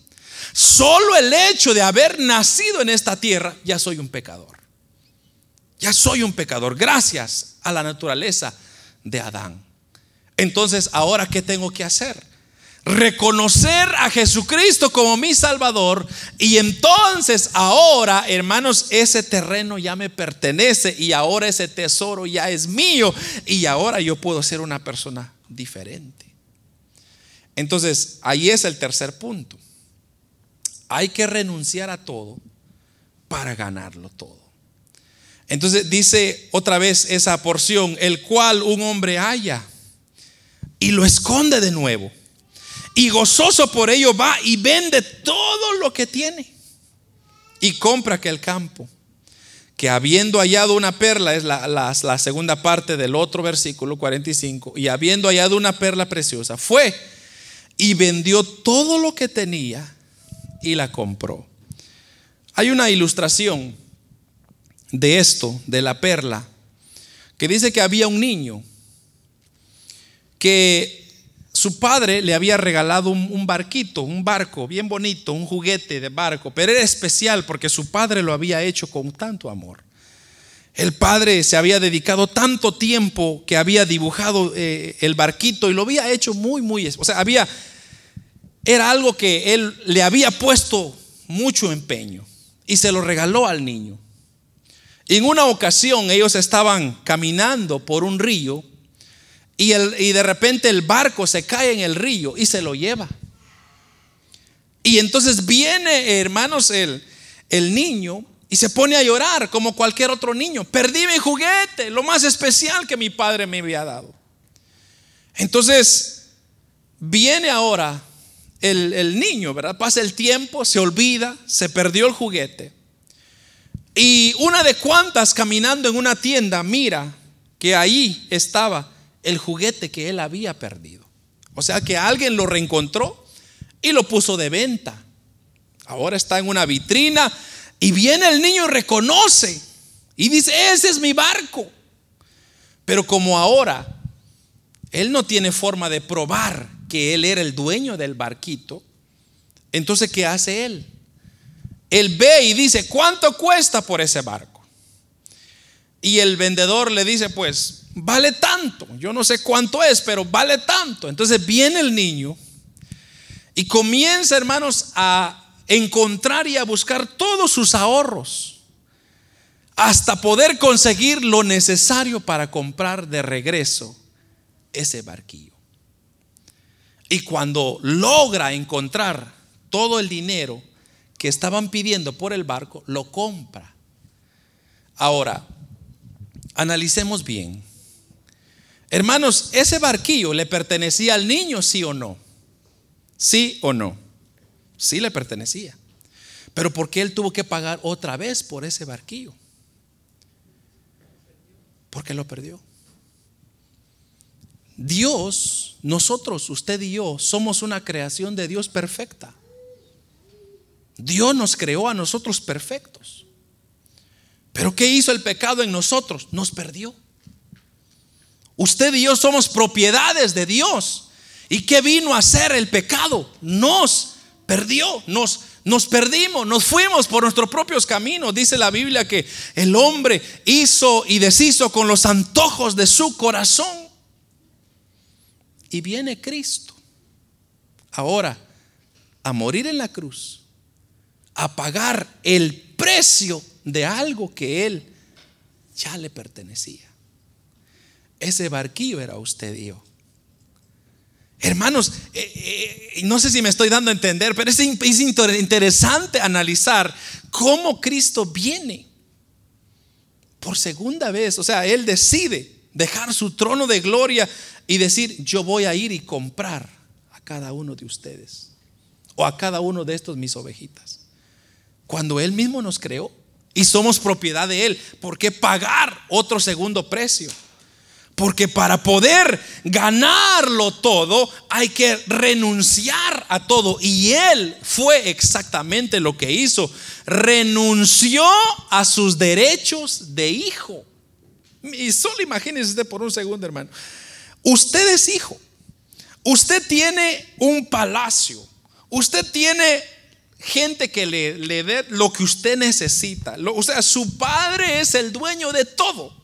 solo el hecho de haber nacido en esta tierra, ya soy un pecador. Ya soy un pecador, gracias a la naturaleza de Adán. Entonces, ahora, ¿qué tengo que hacer? Reconocer a Jesucristo como mi Salvador y entonces ahora, hermanos, ese terreno ya me pertenece y ahora ese tesoro ya es mío y ahora yo puedo ser una persona diferente. Entonces, ahí es el tercer punto. Hay que renunciar a todo para ganarlo todo. Entonces dice otra vez esa porción, el cual un hombre haya y lo esconde de nuevo y gozoso por ello va y vende todo lo que tiene y compra aquel campo. Que habiendo hallado una perla, es la, la, segunda parte del otro versículo 45, y habiendo hallado una perla preciosa, fue y vendió todo lo que tenía y la compró. Hay una ilustración de esto, de la perla, que dice que había un niño que su padre le había regalado un, barquito, un barco bien bonito, un juguete de barco, pero era especial porque su padre lo había hecho con tanto amor. El padre se había dedicado tanto tiempo que había dibujado eh, el barquito y lo había hecho muy, muy, o sea, había, era algo que él le había puesto mucho empeño y se lo regaló al niño. en una ocasión ellos estaban caminando por un río y, de repente el barco se cae en el río y se lo lleva. Y entonces viene, hermanos, el, el niño y se pone a llorar como cualquier otro niño. Perdí mi juguete, lo más especial que mi padre me había dado. Entonces, viene ahora el, el, niño, ¿verdad? Pasa el tiempo, se olvida, se perdió el juguete. Y una de cuantas caminando en una tienda mira que ahí estaba el juguete que él había perdido. O sea que alguien lo reencontró y lo puso de venta. Ahora está en una vitrina y viene el niño y reconoce y dice, ese es mi barco. Pero como ahora él no tiene forma de probar que él era el dueño del barquito, entonces ¿qué hace él? Él ve y dice, ¿cuánto cuesta por ese barco? Y el vendedor le dice, pues vale tanto. Yo no sé cuánto es, pero vale tanto. Entonces viene el niño y comienza, hermanos, a encontrar y a buscar todos sus ahorros. hasta poder conseguir lo necesario para comprar de regreso ese barquillo. Y cuando logra encontrar todo el dinero que estaban pidiendo por el barco, lo compra. Ahora, analicemos bien. Hermanos, ¿ese barquillo le pertenecía al niño, sí o no? ¿Sí o no? Sí le pertenecía. Pero ¿por qué él tuvo que pagar otra vez por ese barquillo? Porque lo perdió. Dios, nosotros, usted y yo, somos una creación de Dios perfecta. Dios nos creó a nosotros perfectos. Pero ¿qué hizo el pecado en nosotros? Nos perdió. Usted y yo somos propiedades de Dios. ¿Y qué vino a hacer el pecado? Nos perdió, nos nos perdimos, nos fuimos por nuestros propios caminos. Dice la Biblia que el hombre hizo y deshizo con los antojos de su corazón. Y viene Cristo ahora a morir en la cruz, a pagar el precio de algo que él ya le pertenecía. Ese barquillo era usted y yo. Hermanos, eh, eh, no sé si me estoy dando a entender, pero es, es interesante analizar cómo Cristo viene por segunda vez. O sea, Él decide dejar su trono de gloria y decir, yo voy a ir y comprar a cada uno de ustedes o a cada uno de estos mis ovejitas. Cuando Él mismo nos creó y somos propiedad de Él, ¿por qué pagar otro segundo precio? Porque para poder ganarlo todo hay que renunciar a todo. Y él fue exactamente lo que hizo. Renunció a sus derechos de hijo. Y solo imagínense por un segundo, hermano. Usted es hijo. Usted tiene un palacio. Usted tiene gente que le, le dé lo que usted necesita. o sea, su padre es el dueño de todo.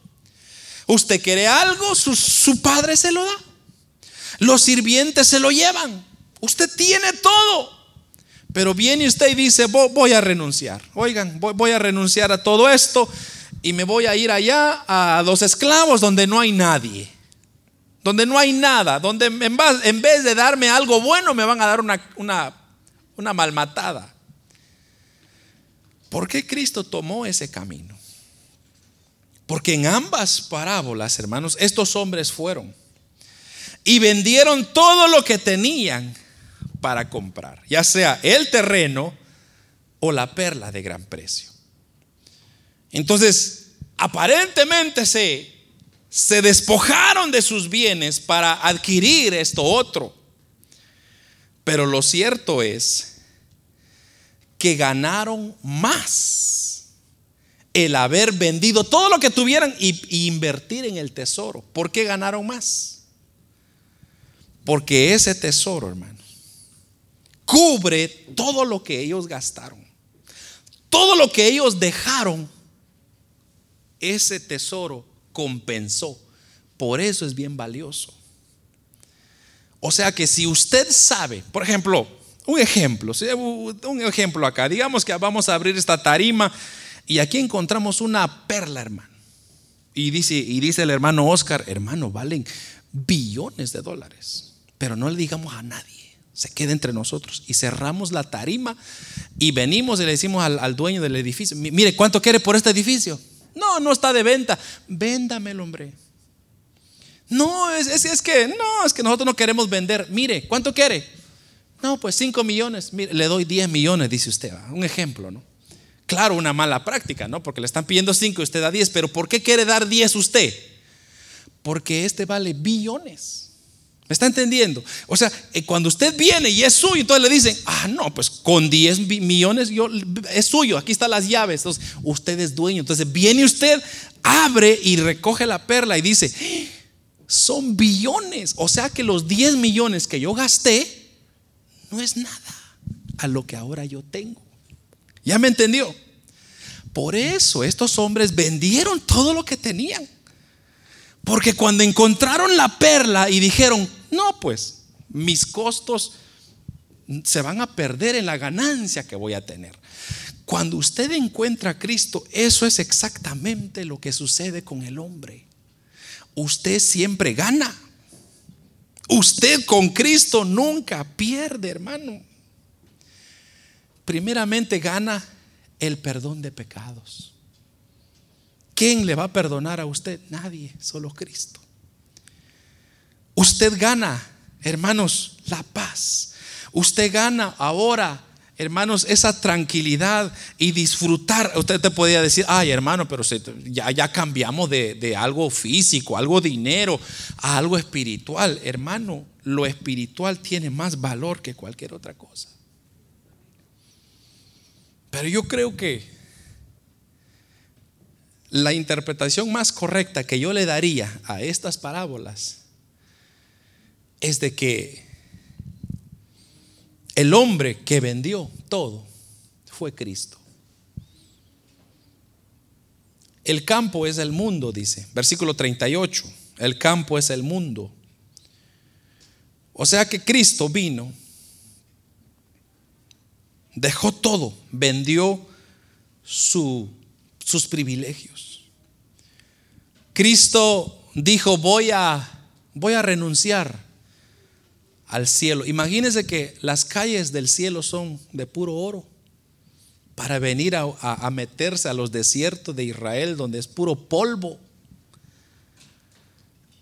Usted quiere algo, su, padre se lo da. Los sirvientes se lo llevan. Usted tiene todo. Pero viene usted y dice, voy a renunciar. Oigan, voy, a renunciar a todo esto y me voy a ir allá a los esclavos donde no hay nadie. Donde no hay nada. Donde en vez, de darme algo bueno me van a dar una, una, una malmatada. ¿Por qué Cristo tomó ese camino? Porque en ambas parábolas, hermanos, estos hombres fueron y vendieron todo lo que tenían para comprar, ya sea el terreno o la perla de gran precio. Entonces, aparentemente se, se despojaron de sus bienes para adquirir esto otro. Pero lo cierto es que ganaron más el haber vendido todo lo que tuvieran y, invertir en el tesoro. ¿Por qué ganaron más? Porque ese tesoro, hermanos, cubre todo lo que ellos gastaron. Todo lo que ellos dejaron, ese tesoro compensó. Por eso es bien valioso. O sea que si usted sabe, por ejemplo, un ejemplo, un ejemplo acá, digamos que vamos a abrir esta tarima y aquí encontramos una perla, hermano. Y dice, y dice el hermano Oscar, hermano, valen billones de dólares. Pero no le digamos a nadie. Se queda entre nosotros. Y cerramos la tarima y venimos y le decimos al, dueño del edificio, mire, ¿cuánto quiere por este edificio? No, no está de venta. Véndamelo, hombre. No, es, es, que, no, es que nosotros no queremos vender. Mire, ¿cuánto quiere? No, pues 5 millones. Mire, le doy 10 millones, dice usted. Un ejemplo, ¿no? Claro, una mala práctica, ¿no? Porque le están pidiendo 5 y usted da 10, pero ¿por qué quiere dar 10 usted? Porque este vale billones. ¿Me está entendiendo? O sea, eh, cuando usted viene y es suyo, entonces le dicen, ah, no, pues con 10 millones yo, es suyo, aquí están las llaves, entonces usted es dueño. Entonces viene usted, abre y recoge la perla y dice, son billones. O sea que los 10 millones que yo gasté no es nada a lo que ahora yo tengo. ¿Ya me entendió? Por eso estos hombres vendieron todo lo que tenían. Porque cuando encontraron la perla y dijeron, no, pues mis costos se van a perder en la ganancia que voy a tener. Cuando usted encuentra a Cristo, eso es exactamente lo que sucede con el hombre. Usted siempre gana. Usted con Cristo nunca pierde, hermano. Primeramente gana el perdón de pecados. ¿Quién le va a perdonar a usted? Nadie, solo Cristo. Usted gana, hermanos, la paz. Usted gana ahora hermanos, esa tranquilidad y disfrutar. Usted te podría decir, ay hermano, pero ya, cambiamos de, algo físico, algo dinero, a algo espiritual. Hermano, lo espiritual tiene más valor que cualquier otra cosa. Pero yo creo que la interpretación más correcta que yo le daría a estas parábolas es de que el hombre que vendió todo fue Cristo. El campo es el mundo, dice. Versículo 38. El campo es el mundo. O sea que Cristo vino, dejó todo, vendió sus privilegios. Cristo dijo, voy a, voy a renunciar al cielo. Imagínense que las calles del cielo son de puro oro para venir a, meterse a los desiertos de Israel donde es puro polvo.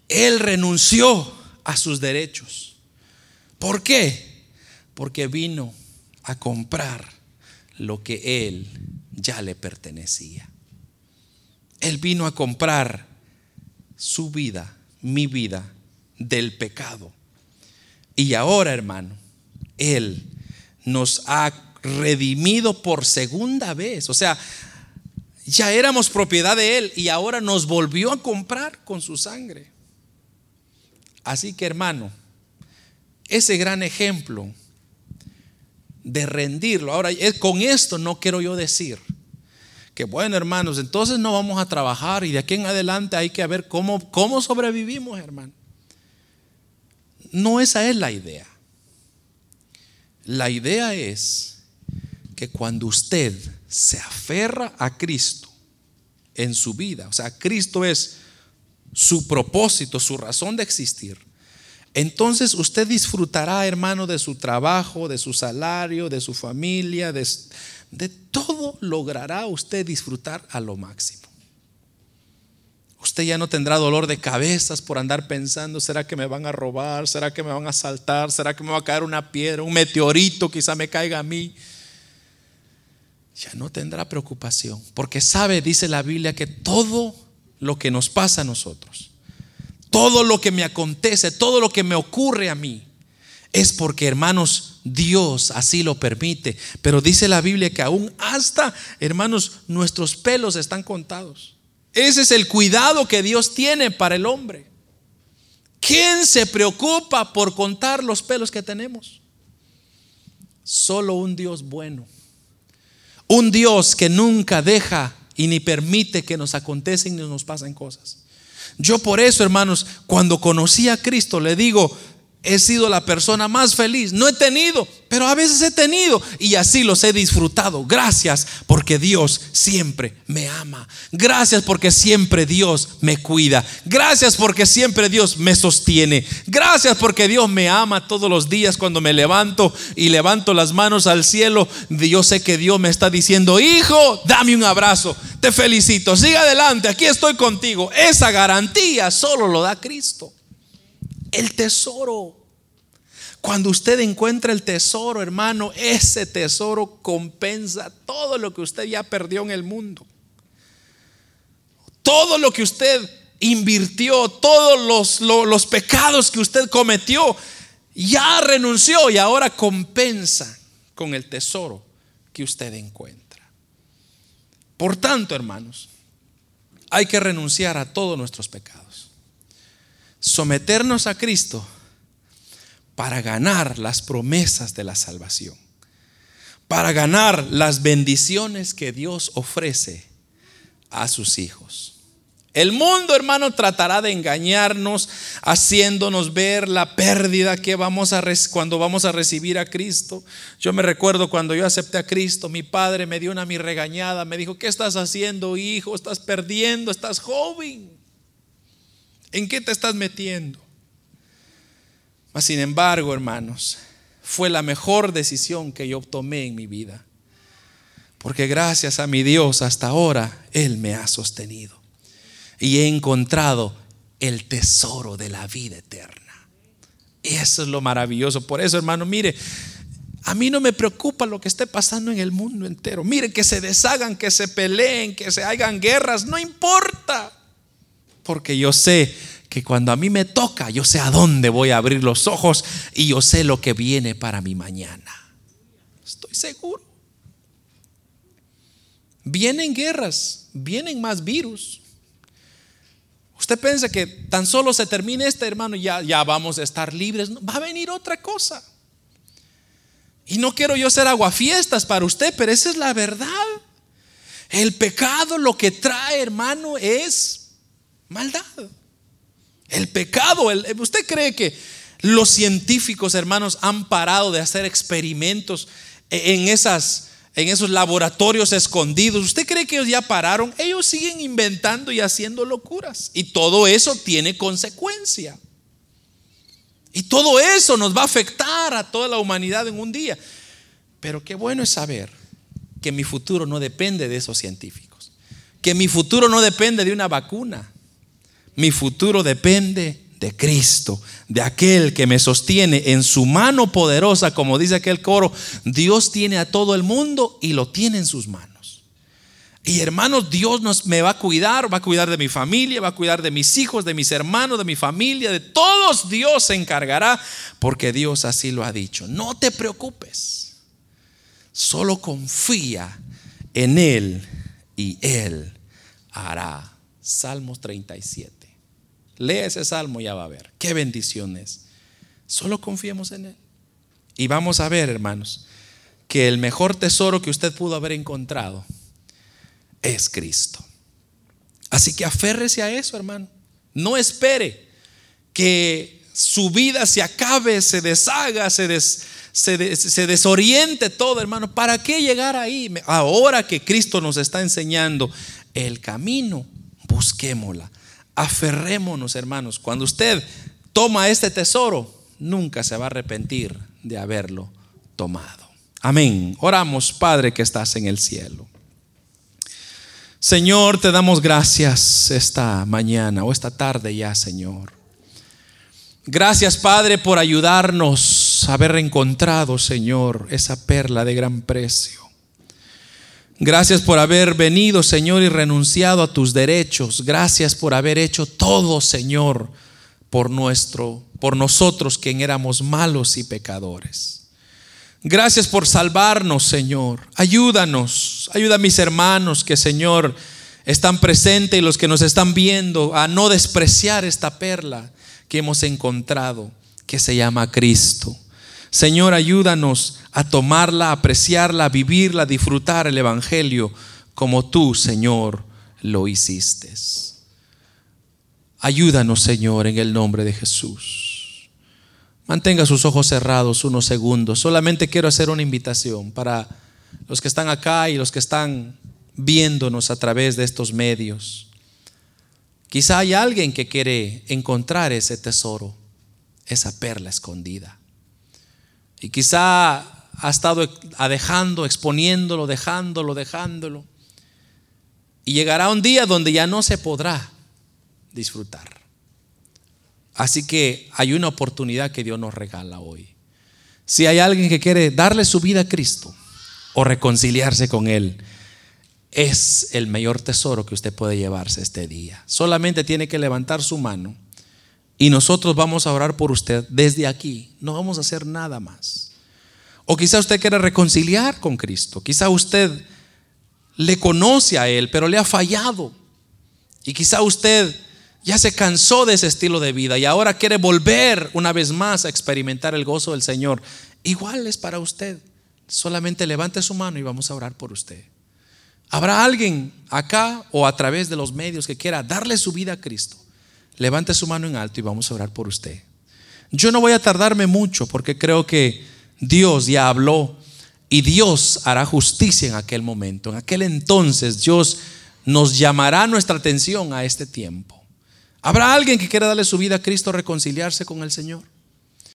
Él renunció a sus derechos. ¿Por qué? Porque vino a comprar lo que él ya le pertenecía. Él vino a comprar su vida, mi vida, del pecado y ahora, hermano, Él nos ha redimido por segunda vez. O sea, ya éramos propiedad de Él y ahora nos volvió a comprar con su sangre. Así que, hermano, ese gran ejemplo de rendirlo. Ahora, con esto no quiero yo decir que, bueno, hermanos, entonces no vamos a trabajar y de aquí en adelante hay que ver cómo, cómo sobrevivimos, hermano. No esa es la idea. La idea es que cuando usted se aferra a Cristo en su vida, o sea, Cristo es su propósito, su razón de existir, entonces usted disfrutará, hermano, de su trabajo, de su salario, de su familia, de, de todo logrará usted disfrutar a lo máximo. Usted ya no tendrá dolor de cabezas por andar pensando, ¿será que me van a robar? ¿Será que me van a asaltar? ¿Será que me va a caer una piedra? Un meteorito quizá me caiga a mí. Ya no tendrá preocupación, porque sabe, dice la Biblia, que todo lo que nos pasa a nosotros, todo lo que me acontece, todo lo que me ocurre a mí, es porque, hermanos, Dios así lo permite. Pero dice la Biblia que aún hasta, hermanos, nuestros pelos están contados. Ese es el cuidado que Dios tiene para el hombre. ¿Quién se preocupa por contar los pelos que tenemos? Solo un Dios bueno. Un Dios que nunca deja y ni permite que nos acontecen ni nos pasen cosas. Yo por eso, hermanos, cuando conocí a Cristo, le digo, he sido la persona más feliz. No he tenido, pero a veces he tenido y así los he disfrutado. Gracias porque Dios siempre me ama. Gracias porque siempre Dios me cuida. Gracias porque siempre Dios me sostiene. Gracias porque Dios me ama todos los días cuando me levanto y levanto las manos al cielo. Yo sé que Dios me está diciendo, hijo, dame un abrazo. Te felicito. Siga adelante. Aquí estoy contigo. Esa garantía solo lo da Cristo el tesoro. Cuando usted encuentra el tesoro, hermano, ese tesoro compensa todo lo que usted ya perdió en el mundo. Todo lo que usted invirtió, todos los, los, pecados que usted cometió, ya renunció y ahora compensa con el tesoro que usted encuentra. Por tanto, hermanos, hay que renunciar a todos nuestros pecados someternos a Cristo para ganar las promesas de la salvación, para ganar las bendiciones que Dios ofrece a sus hijos. El mundo, hermano, tratará de engañarnos, haciéndonos ver la pérdida que vamos a cuando vamos a recibir a Cristo. Yo me recuerdo cuando yo acepté a Cristo, mi padre me dio una mi regañada, me dijo, ¿qué estás haciendo, hijo? Estás perdiendo, estás joven. ¿En qué te estás metiendo? Mas, sin embargo, hermanos, fue la mejor decisión que yo tomé en mi vida. Porque gracias a mi Dios hasta ahora, Él me ha sostenido y he encontrado el tesoro de la vida eterna. Eso es lo maravilloso. Por eso, hermano, mire, a mí no me preocupa lo que esté pasando en el mundo entero. Mire, que se deshagan, que se peleen, que se hagan guerras, no importa. Porque yo sé que cuando a mí me toca, yo sé a dónde voy a abrir los ojos y yo sé lo que viene para mi mañana. Estoy seguro. Vienen guerras, vienen más virus, Usted piensa que tan solo se termine este hermano, ya, ya vamos a estar libres. va a venir otra cosa. Y no quiero yo ser aguafiestas para usted, pero esa es la verdad. El pecado lo que trae, hermano, es maldad. El pecado, usted cree que los científicos, hermanos, han parado de hacer experimentos en esas en esos laboratorios escondidos. ¿Usted cree que ellos ya pararon? Ellos siguen inventando y haciendo locuras. Y todo eso tiene consecuencia. Y todo eso nos va a afectar a toda la humanidad en un día. Pero qué bueno es saber que mi futuro no depende de esos científicos. Que mi futuro no depende de una vacuna. Mi futuro depende de Cristo, de aquel que me sostiene en su mano poderosa, como dice aquel coro, Dios tiene a todo el mundo y lo tiene en sus manos. Y hermanos, Dios me va a cuidar, va a cuidar de mi familia, va a cuidar de mis hijos, de mis hermanos, de mi familia, de todos Dios se encargará, porque Dios así lo ha dicho. No te preocupes, solo confía en Él y Él hará. Salmos 37. Lee ese salmo y ya va a ver. Qué bendiciones. Solo confiemos en Él. Y vamos a ver, hermanos, que el mejor tesoro que usted pudo haber encontrado es Cristo. Así que aférrese a eso, hermano. No espere que su vida se acabe, se deshaga, se, se desoriente todo, hermano. ¿Para qué llegar ahí? Ahora que Cristo nos está enseñando el camino, busquémosla aferrémonos, hermanos. Cuando usted toma este tesoro, nunca se va a arrepentir de haberlo tomado. Amén. Oramos, Padre que estás en el cielo. Señor, te damos gracias esta mañana o esta tarde ya, Señor. Gracias, Padre, por ayudarnos a haber encontrado, Señor, esa perla de gran precio. Gracias por haber venido, Señor, y renunciado a tus derechos. Gracias por haber hecho todo, Señor, por nuestro, por nosotros quien éramos malos y pecadores. Gracias por salvarnos, Señor. Ayúdanos, ayuda a mis hermanos que, Señor, están presentes y los que nos están viendo a no despreciar esta perla que hemos encontrado, que se llama Cristo. Señor, ayúdanos a tomarla, apreciarla, a vivirla, a disfrutar el Evangelio como tú, Señor, lo hiciste. Ayúdanos, Señor, en el nombre de Jesús. Mantenga sus ojos cerrados unos segundos. Solamente quiero hacer una invitación para los que están acá y los que están viéndonos a través de estos medios. Quizá hay alguien que quiere encontrar ese tesoro, esa perla escondida. Y quizá ha estado dejando, exponiéndolo, dejándolo, dejándolo. Y llegará un día donde ya no se podrá disfrutar. Así que hay una oportunidad que Dios nos regala hoy. Si hay alguien que quiere darle su vida a Cristo o reconciliarse con Él, es el mayor tesoro que usted puede llevarse este día. Solamente tiene que levantar su mano y nosotros vamos a orar por usted desde aquí. No vamos a hacer nada más. O quizá usted quiere reconciliar con Cristo. Quizá usted le conoce a Él, pero le ha fallado. Y quizá usted ya se cansó de ese estilo de vida y ahora quiere volver una vez más a experimentar el gozo del Señor. Igual es para usted. Solamente levante su mano y vamos a orar por usted. ¿Habrá alguien acá o a través de los medios que quiera darle su vida a Cristo? Levante su mano en alto y vamos a orar por usted. Yo no voy a tardarme mucho porque creo que Dios ya habló y Dios hará justicia en aquel momento. En aquel entonces Dios nos llamará nuestra atención a este tiempo. ¿Habrá alguien que quiera darle su vida a Cristo, reconciliarse con el Señor?